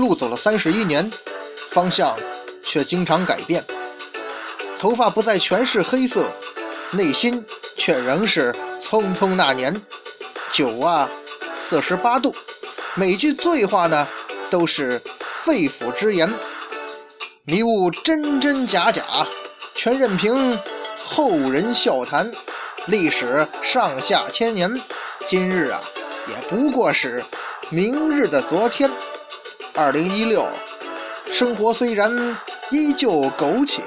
路走了三十一年，方向却经常改变。头发不再全是黑色，内心却仍是匆匆那年。酒啊，四十八度，每句醉话呢，都是肺腑之言。迷雾真真假假，全任凭后人笑谈。历史上下千年，今日啊，也不过是明日的昨天。二零一六，生活虽然依旧苟且，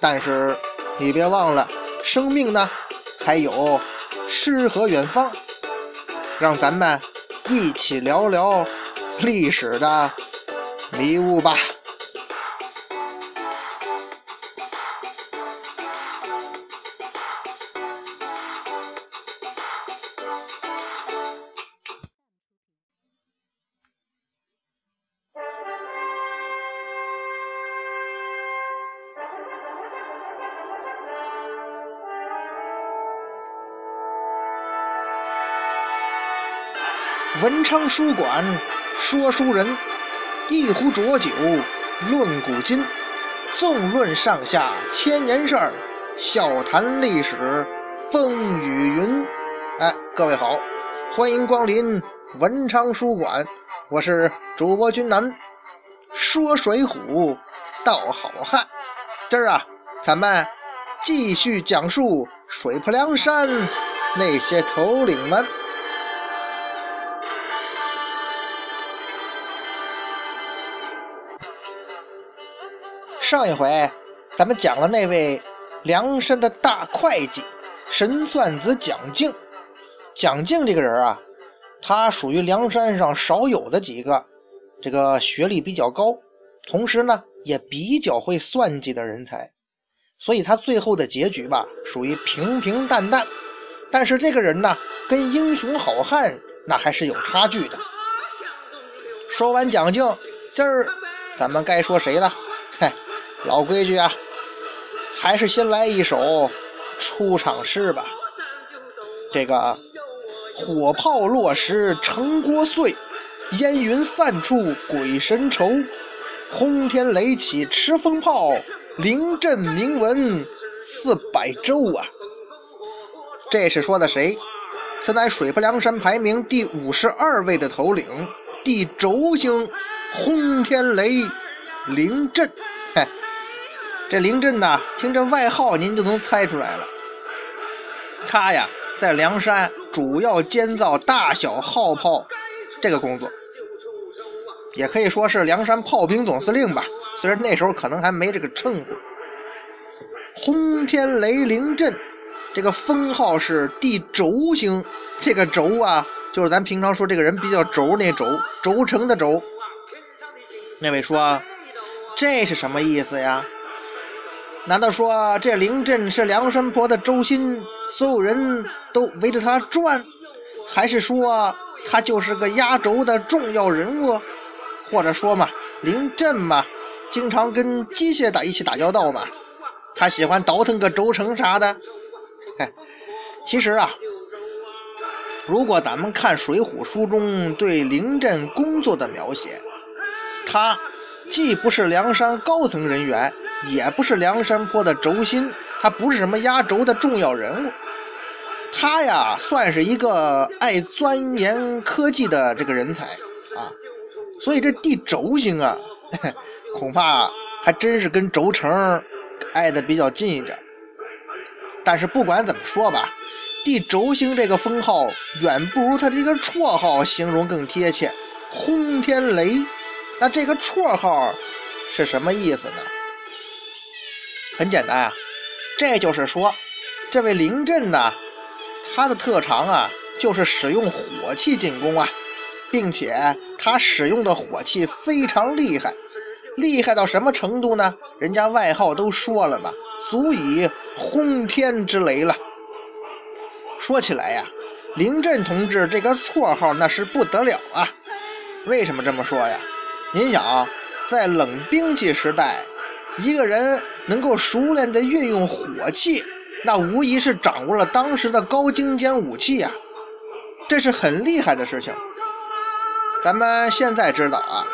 但是你别忘了，生命呢还有诗和远方。让咱们一起聊聊历史的迷雾吧。文昌书馆说书人，一壶浊酒论古今，纵论上下千年事儿，笑谈历史风雨云。哎，各位好，欢迎光临文昌书馆，我是主播君南，说水浒道好汉。今儿啊，咱们继续讲述水泊梁山那些头领们。上一回咱们讲了那位梁山的大会计神算子蒋敬。蒋敬这个人啊，他属于梁山上少有的几个这个学历比较高，同时呢也比较会算计的人才。所以他最后的结局吧，属于平平淡淡。但是这个人呢，跟英雄好汉那还是有差距的。说完蒋敬，今儿咱们该说谁了？老规矩啊，还是先来一首出场诗吧。这个火炮落时城郭碎，烟云散处鬼神愁。轰天雷起驰风炮，临阵名闻四百州啊。这是说的谁？此乃水泊梁山排名第五十二位的头领，地轴星轰天雷临阵。嘿。这林震呐，听这外号，您就能猜出来了。他呀，在梁山主要监造大小号炮这个工作，也可以说是梁山炮兵总司令吧。虽然那时候可能还没这个称呼。轰天雷凌阵，这个封号是地轴星。这个轴啊，就是咱平常说这个人比较轴那轴，轴承的轴。那位说，这是什么意思呀？难道说这凌震是梁山泊的轴心，所有人都围着他转？还是说他就是个压轴的重要人物？或者说嘛，凌震嘛，经常跟机械打一起打交道嘛，他喜欢倒腾个轴承啥的？其实啊，如果咱们看《水浒》书中对凌震工作的描写，他既不是梁山高层人员。也不是梁山泊的轴心，他不是什么压轴的重要人物，他呀算是一个爱钻研科技的这个人才啊，所以这地轴星啊，恐怕还真是跟轴承挨得比较近一点。但是不管怎么说吧，地轴星这个封号远不如他这个绰号形容更贴切，轰天雷。那这个绰号是什么意思呢？很简单啊，这就是说，这位林震呢，他的特长啊，就是使用火器进攻啊，并且他使用的火器非常厉害，厉害到什么程度呢？人家外号都说了嘛，足以轰天之雷了。说起来呀，林震同志这个绰号那是不得了啊。为什么这么说呀？您想，在冷兵器时代。一个人能够熟练地运用火器，那无疑是掌握了当时的高精尖武器呀，这是很厉害的事情。咱们现在知道啊，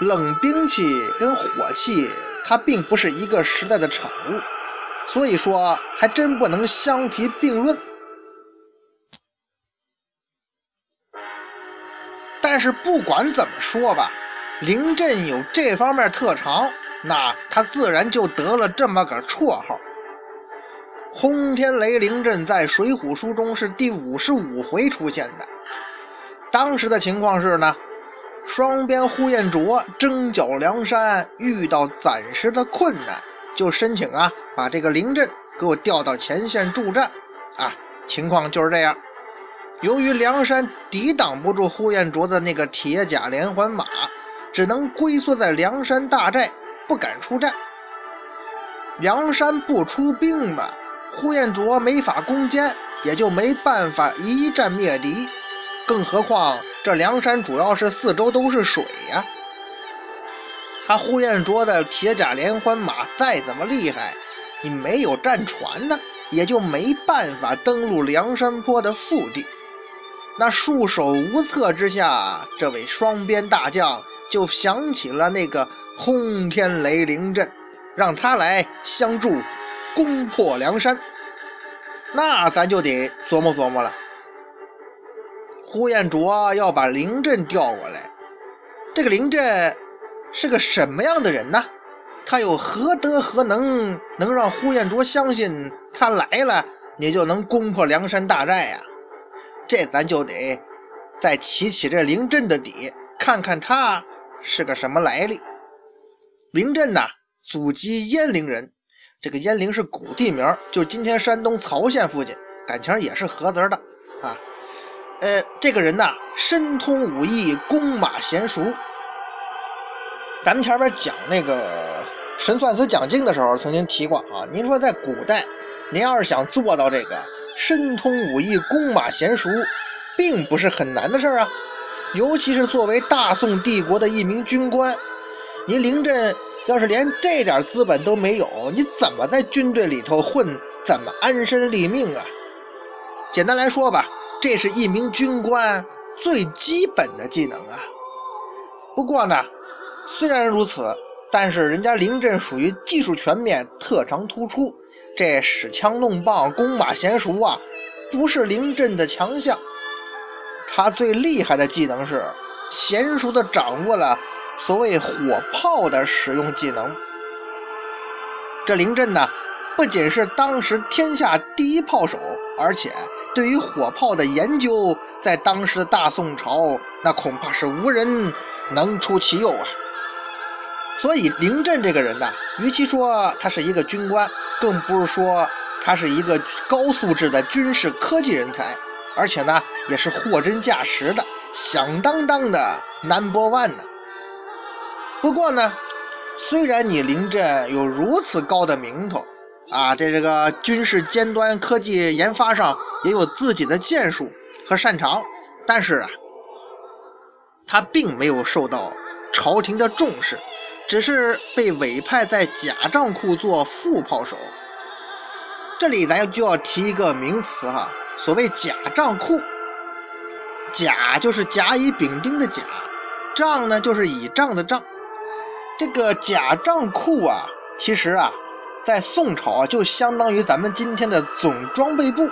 冷兵器跟火器，它并不是一个时代的产物，所以说还真不能相提并论。但是不管怎么说吧，凌震有这方面特长，那他自然就得了这么个绰号。轰天雷凌震在《水浒》书中是第五十五回出现的。当时的情况是呢，双边呼延灼征剿梁山，遇到暂时的困难，就申请啊，把这个凌震给我调到前线助战。啊，情况就是这样。由于梁山抵挡不住呼延灼的那个铁甲连环马，只能龟缩在梁山大寨，不敢出战。梁山不出兵嘛。呼延灼没法攻坚，也就没办法一战灭敌。更何况这梁山主要是四周都是水呀，他呼延灼的铁甲连环马再怎么厉害，你没有战船呢，也就没办法登陆梁山坡的腹地。那束手无策之下，这位双边大将就想起了那个轰天雷凌阵，让他来相助。攻破梁山，那咱就得琢磨琢磨了。呼延灼要把凌震调过来，这个凌震是个什么样的人呢？他有何德何能，能让呼延灼相信他来了，你就能攻破梁山大寨呀？这咱就得再起起这凌阵的底，看看他是个什么来历。凌震呐，祖籍鄢陵人。这个鄢陵是古地名，就今天山东曹县附近，感情也是合字的啊。呃，这个人呐，深通武艺，弓马娴熟。咱们前边讲那个神算子讲经的时候，曾经提过啊。您说在古代，您要是想做到这个深通武艺，弓马娴熟，并不是很难的事儿啊。尤其是作为大宋帝国的一名军官，您临阵。要是连这点资本都没有，你怎么在军队里头混？怎么安身立命啊？简单来说吧，这是一名军官最基本的技能啊。不过呢，虽然如此，但是人家凌震属于技术全面、特长突出，这使枪弄棒、弓马娴熟啊，不是凌震的强项。他最厉害的技能是娴熟的掌握了。所谓火炮的使用技能，这凌震呢，不仅是当时天下第一炮手，而且对于火炮的研究，在当时的大宋朝，那恐怕是无人能出其右啊。所以凌震这个人呢，与其说他是一个军官，更不是说他是一个高素质的军事科技人才，而且呢，也是货真价实的响当当的 number one 呢。不过呢，虽然你临阵有如此高的名头啊，在这个军事尖端科技研发上也有自己的建树和擅长，但是啊，他并没有受到朝廷的重视，只是被委派在甲帐库做副炮手。这里咱就要提一个名词哈，所谓甲帐库，甲就是甲乙丙丁的甲，帐呢就是倚仗的仗。这个甲帐库啊，其实啊，在宋朝就相当于咱们今天的总装备部，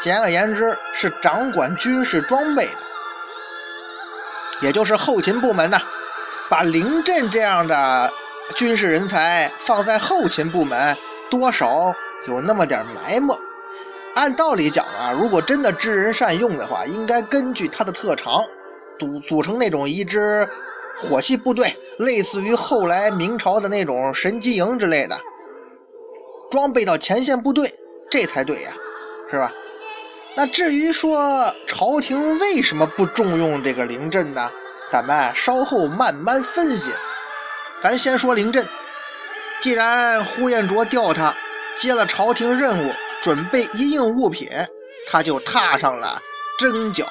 简而言之是掌管军事装备的，也就是后勤部门呐。把临阵这样的军事人才放在后勤部门，多少有那么点埋没。按道理讲啊，如果真的知人善用的话，应该根据他的特长，组组成那种一支。火器部队类似于后来明朝的那种神机营之类的，装备到前线部队，这才对呀，是吧？那至于说朝廷为什么不重用这个凌震呢？咱们稍后慢慢分析。咱先说凌震，既然呼延灼调他接了朝廷任务，准备一应物品，他就踏上了征剿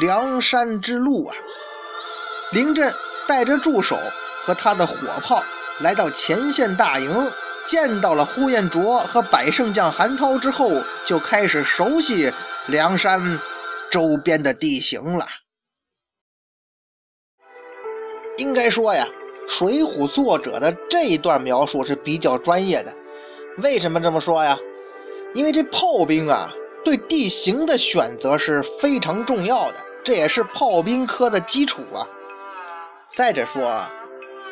梁山之路啊。凌震带着助手和他的火炮来到前线大营，见到了呼延灼和百胜将韩涛之后，就开始熟悉梁山周边的地形了。应该说呀，《水浒》作者的这一段描述是比较专业的。为什么这么说呀？因为这炮兵啊，对地形的选择是非常重要的，这也是炮兵科的基础啊。再者说，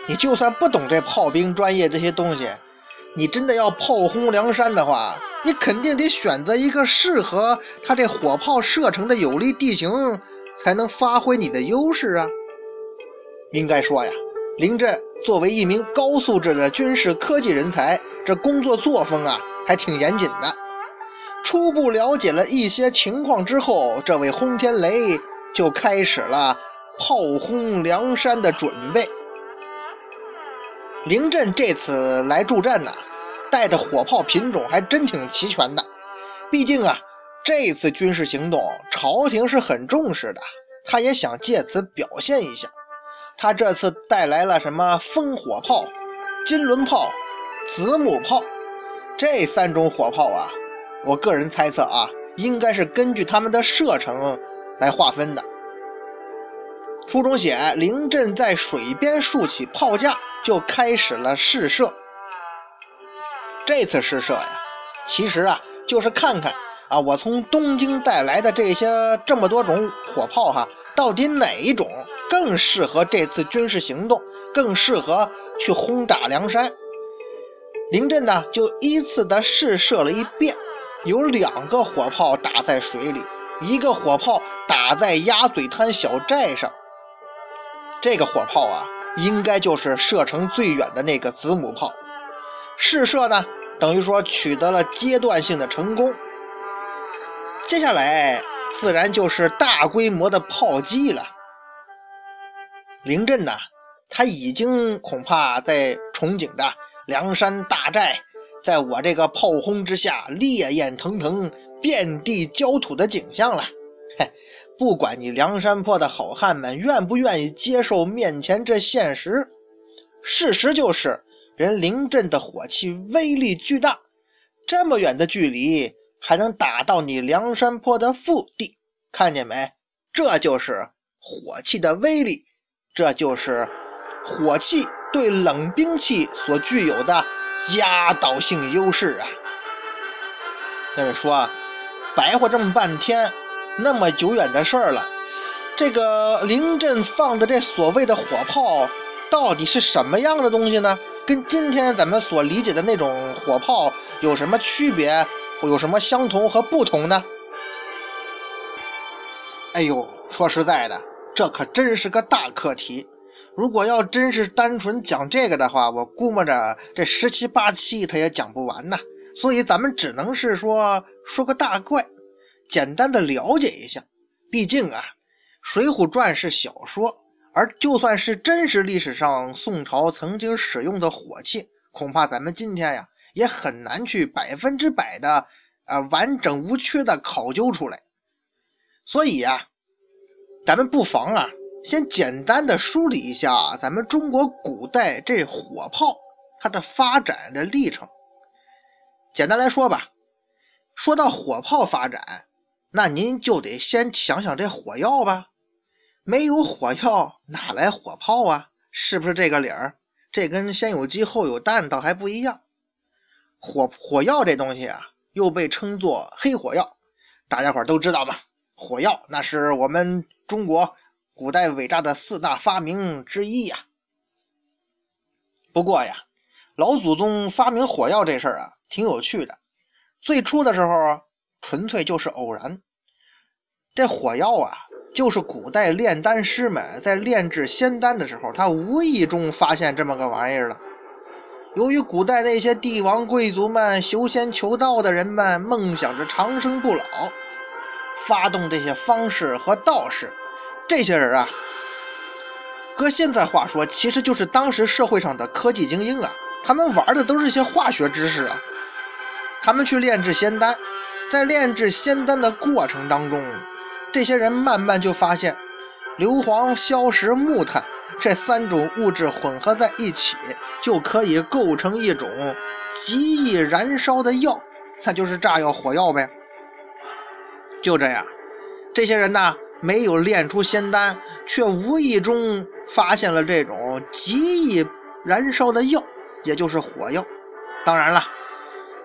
你就算不懂这炮兵专业这些东西，你真的要炮轰梁山的话，你肯定得选择一个适合他这火炮射程的有利地形，才能发挥你的优势啊。应该说呀，林震作为一名高素质的军事科技人才，这工作作风啊还挺严谨的。初步了解了一些情况之后，这位轰天雷就开始了炮轰梁山的准备。林震这次来助战呢，带的火炮品种还真挺齐全的。毕竟啊，这次军事行动朝廷是很重视的，他也想借此表现一下。他这次带来了什么烽火炮、金轮炮、子母炮这三种火炮啊？我个人猜测啊，应该是根据他们的射程来划分的。书中写，林震在水边竖起炮架，就开始了试射。这次试射呀，其实啊，就是看看啊，我从东京带来的这些这么多种火炮哈，到底哪一种？更适合这次军事行动，更适合去轰打梁山。林震呢，就依次的试射了一遍，有两个火炮打在水里，一个火炮打在鸭嘴滩小寨上。这个火炮啊，应该就是射程最远的那个子母炮。试射呢，等于说取得了阶段性的成功。接下来自然就是大规模的炮击了。林震呢，他已经恐怕在憧憬着梁山大寨在我这个炮轰之下烈焰腾腾、遍地焦土的景象了。嘿，不管你梁山泊的好汉们愿不愿意接受面前这现实，事实就是人林震的火器威力巨大，这么远的距离还能打到你梁山泊的腹地，看见没？这就是火器的威力。这就是火器对冷兵器所具有的压倒性优势啊！那位说，白话这么半天，那么久远的事儿了，这个临阵放的这所谓的火炮，到底是什么样的东西呢？跟今天咱们所理解的那种火炮有什么区别？有什么相同和不同呢？哎呦，说实在的。这可真是个大课题。如果要真是单纯讲这个的话，我估摸着这十七八期他也讲不完呐。所以咱们只能是说说个大概，简单的了解一下。毕竟啊，《水浒传》是小说，而就算是真实历史上宋朝曾经使用的火器，恐怕咱们今天呀也很难去百分之百的啊完整无缺的考究出来。所以呀。咱们不妨啊，先简单的梳理一下咱们中国古代这火炮它的发展的历程。简单来说吧，说到火炮发展，那您就得先想想这火药吧。没有火药，哪来火炮啊？是不是这个理儿？这跟先有鸡后有蛋倒还不一样。火火药这东西啊，又被称作黑火药，大家伙都知道吧？火药那是我们。中国古代伟大的四大发明之一呀。不过呀，老祖宗发明火药这事儿啊，挺有趣的。最初的时候，纯粹就是偶然。这火药啊，就是古代炼丹师们在炼制仙丹的时候，他无意中发现这么个玩意儿了。由于古代那些帝王贵族们、修仙求道的人们梦想着长生不老，发动这些方士和道士。这些人啊，搁现在话说，其实就是当时社会上的科技精英啊。他们玩的都是一些化学知识啊。他们去炼制仙丹，在炼制仙丹的过程当中，这些人慢慢就发现，硫磺、硝石、木炭这三种物质混合在一起，就可以构成一种极易燃烧的药，那就是炸药、火药呗。就这样，这些人呢。没有炼出仙丹，却无意中发现了这种极易燃烧的药，也就是火药。当然了，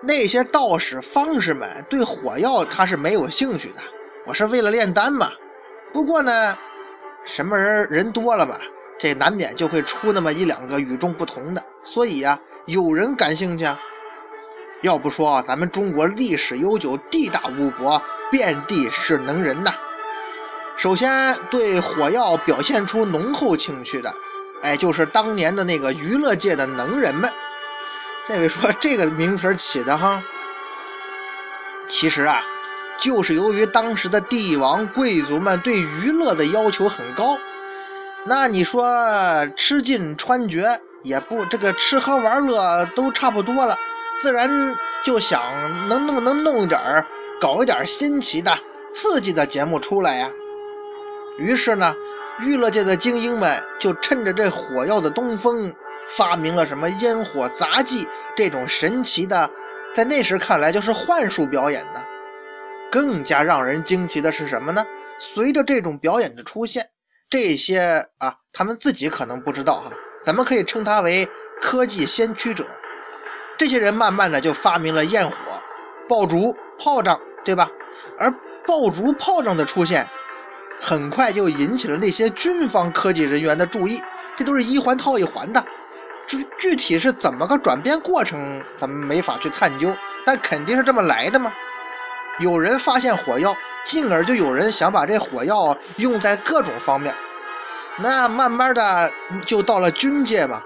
那些道士方士们对火药他是没有兴趣的，我是为了炼丹嘛。不过呢，什么人人多了吧，这难免就会出那么一两个与众不同的，所以呀，有人感兴趣。啊。要不说啊咱们中国历史悠久，地大物博，遍地是能人呐。首先对火药表现出浓厚情趣的，哎，就是当年的那个娱乐界的能人们。那位说这个名词起的哈，其实啊，就是由于当时的帝王贵族们对娱乐的要求很高，那你说吃尽穿绝也不这个吃喝玩乐都差不多了，自然就想能不能弄点儿搞一点新奇的、刺激的节目出来呀。于是呢，娱乐界的精英们就趁着这火药的东风，发明了什么烟火杂技这种神奇的，在那时看来就是幻术表演呢。更加让人惊奇的是什么呢？随着这种表演的出现，这些啊，他们自己可能不知道哈，咱们可以称他为科技先驱者。这些人慢慢的就发明了焰火、爆竹、炮仗，对吧？而爆竹、炮仗的出现。很快就引起了那些军方科技人员的注意，这都是一环套一环的。具具体是怎么个转变过程，咱们没法去探究，但肯定是这么来的嘛。有人发现火药，进而就有人想把这火药用在各种方面。那慢慢的就到了军界嘛，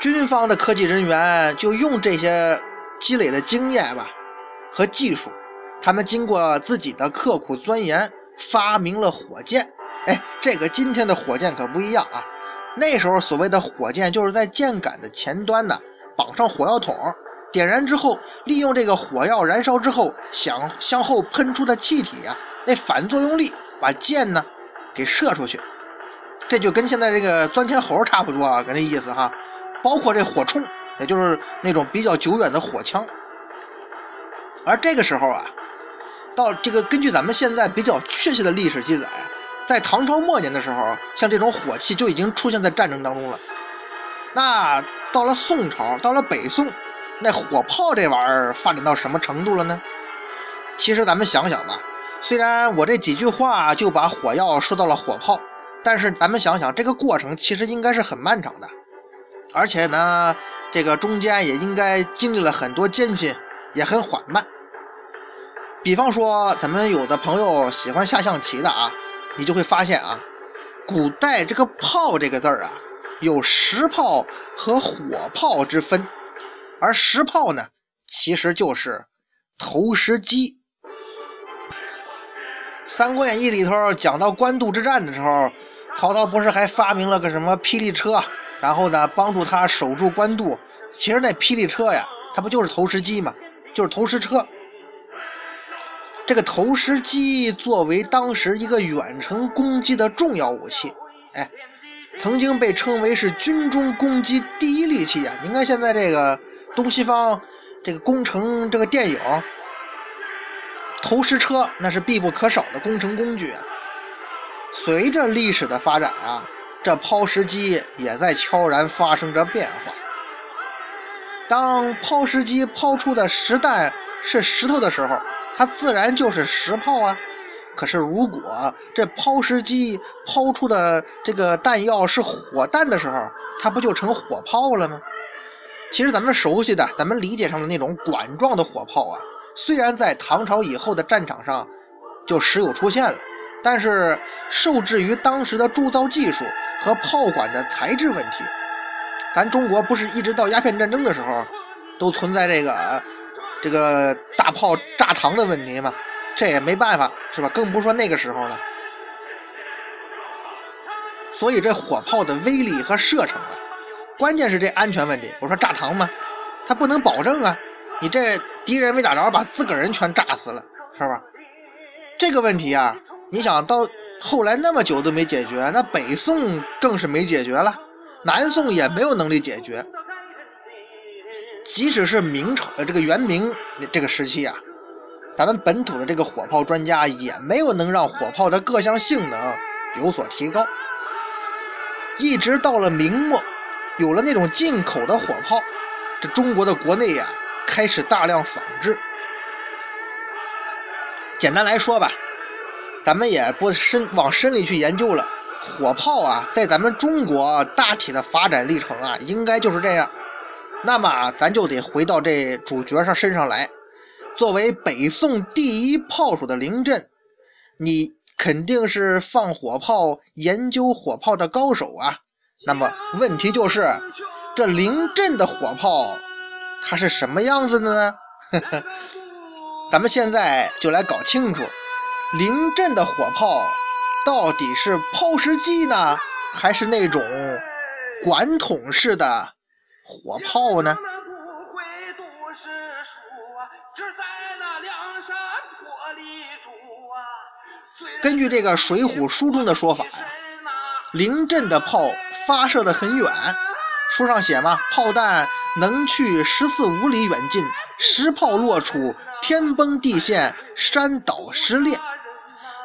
军方的科技人员就用这些积累的经验吧和技术。他们经过自己的刻苦钻研，发明了火箭。哎，这个今天的火箭可不一样啊！那时候所谓的火箭，就是在箭杆的前端呢绑上火药桶，点燃之后，利用这个火药燃烧之后向向后喷出的气体啊，那反作用力把箭呢给射出去。这就跟现在这个钻天猴差不多啊，跟那意思哈。包括这火铳，也就是那种比较久远的火枪。而这个时候啊。到这个，根据咱们现在比较确切的历史记载，在唐朝末年的时候，像这种火器就已经出现在战争当中了。那到了宋朝，到了北宋，那火炮这玩意儿发展到什么程度了呢？其实咱们想想吧，虽然我这几句话就把火药说到了火炮，但是咱们想想，这个过程其实应该是很漫长的，而且呢，这个中间也应该经历了很多艰辛，也很缓慢。比方说，咱们有的朋友喜欢下象棋的啊，你就会发现啊，古代这个“炮”这个字儿啊，有石炮和火炮之分，而石炮呢，其实就是投石机。《三国演义》里头讲到官渡之战的时候，曹操不是还发明了个什么霹雳车，然后呢，帮助他守住官渡。其实那霹雳车呀，它不就是投石机吗？就是投石车。这个投石机作为当时一个远程攻击的重要武器，哎，曾经被称为是军中攻击第一利器啊！您看现在这个东西方这个工程这个电影，投石车那是必不可少的工程工具啊。随着历史的发展啊，这抛石机也在悄然发生着变化。当抛石机抛出的石弹是石头的时候，它自然就是石炮啊，可是如果这抛石机抛出的这个弹药是火弹的时候，它不就成火炮了吗？其实咱们熟悉的、咱们理解上的那种管状的火炮啊，虽然在唐朝以后的战场上就时有出现了，但是受制于当时的铸造技术和炮管的材质问题，咱中国不是一直到鸦片战争的时候都存在这个这个。大炮炸膛的问题嘛，这也没办法，是吧？更不说那个时候了。所以这火炮的威力和射程啊，关键是这安全问题。我说炸膛嘛，它不能保证啊，你这敌人没打着，把自个人全炸死了，是吧？这个问题啊，你想到后来那么久都没解决，那北宋更是没解决了，南宋也没有能力解决。即使是明朝呃这个元明这个时期啊，咱们本土的这个火炮专家也没有能让火炮的各项性能有所提高。一直到了明末，有了那种进口的火炮，这中国的国内呀开始大量仿制。简单来说吧，咱们也不深往深里去研究了。火炮啊，在咱们中国大体的发展历程啊，应该就是这样。那么咱就得回到这主角上身上来。作为北宋第一炮手的凌震，你肯定是放火炮、研究火炮的高手啊。那么问题就是，这凌震的火炮，它是什么样子的呢？咱们现在就来搞清楚，凌震的火炮到底是抛石机呢，还是那种管筒式的？火炮呢？根据这个《水浒》书中的说法呀，凌震的炮发射的很远，书上写嘛，炮弹能去十四五里远近，石炮落处天崩地陷，山倒石裂。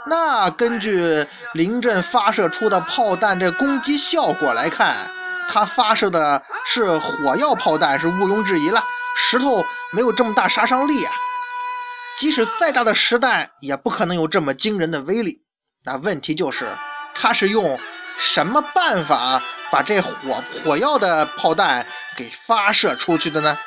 那根据灵震发射出的炮弹这攻击效果来看。他发射的是火药炮弹，是毋庸置疑了。石头没有这么大杀伤力啊，即使再大的石弹也不可能有这么惊人的威力。那问题就是，他是用什么办法把这火火药的炮弹给发射出去的呢？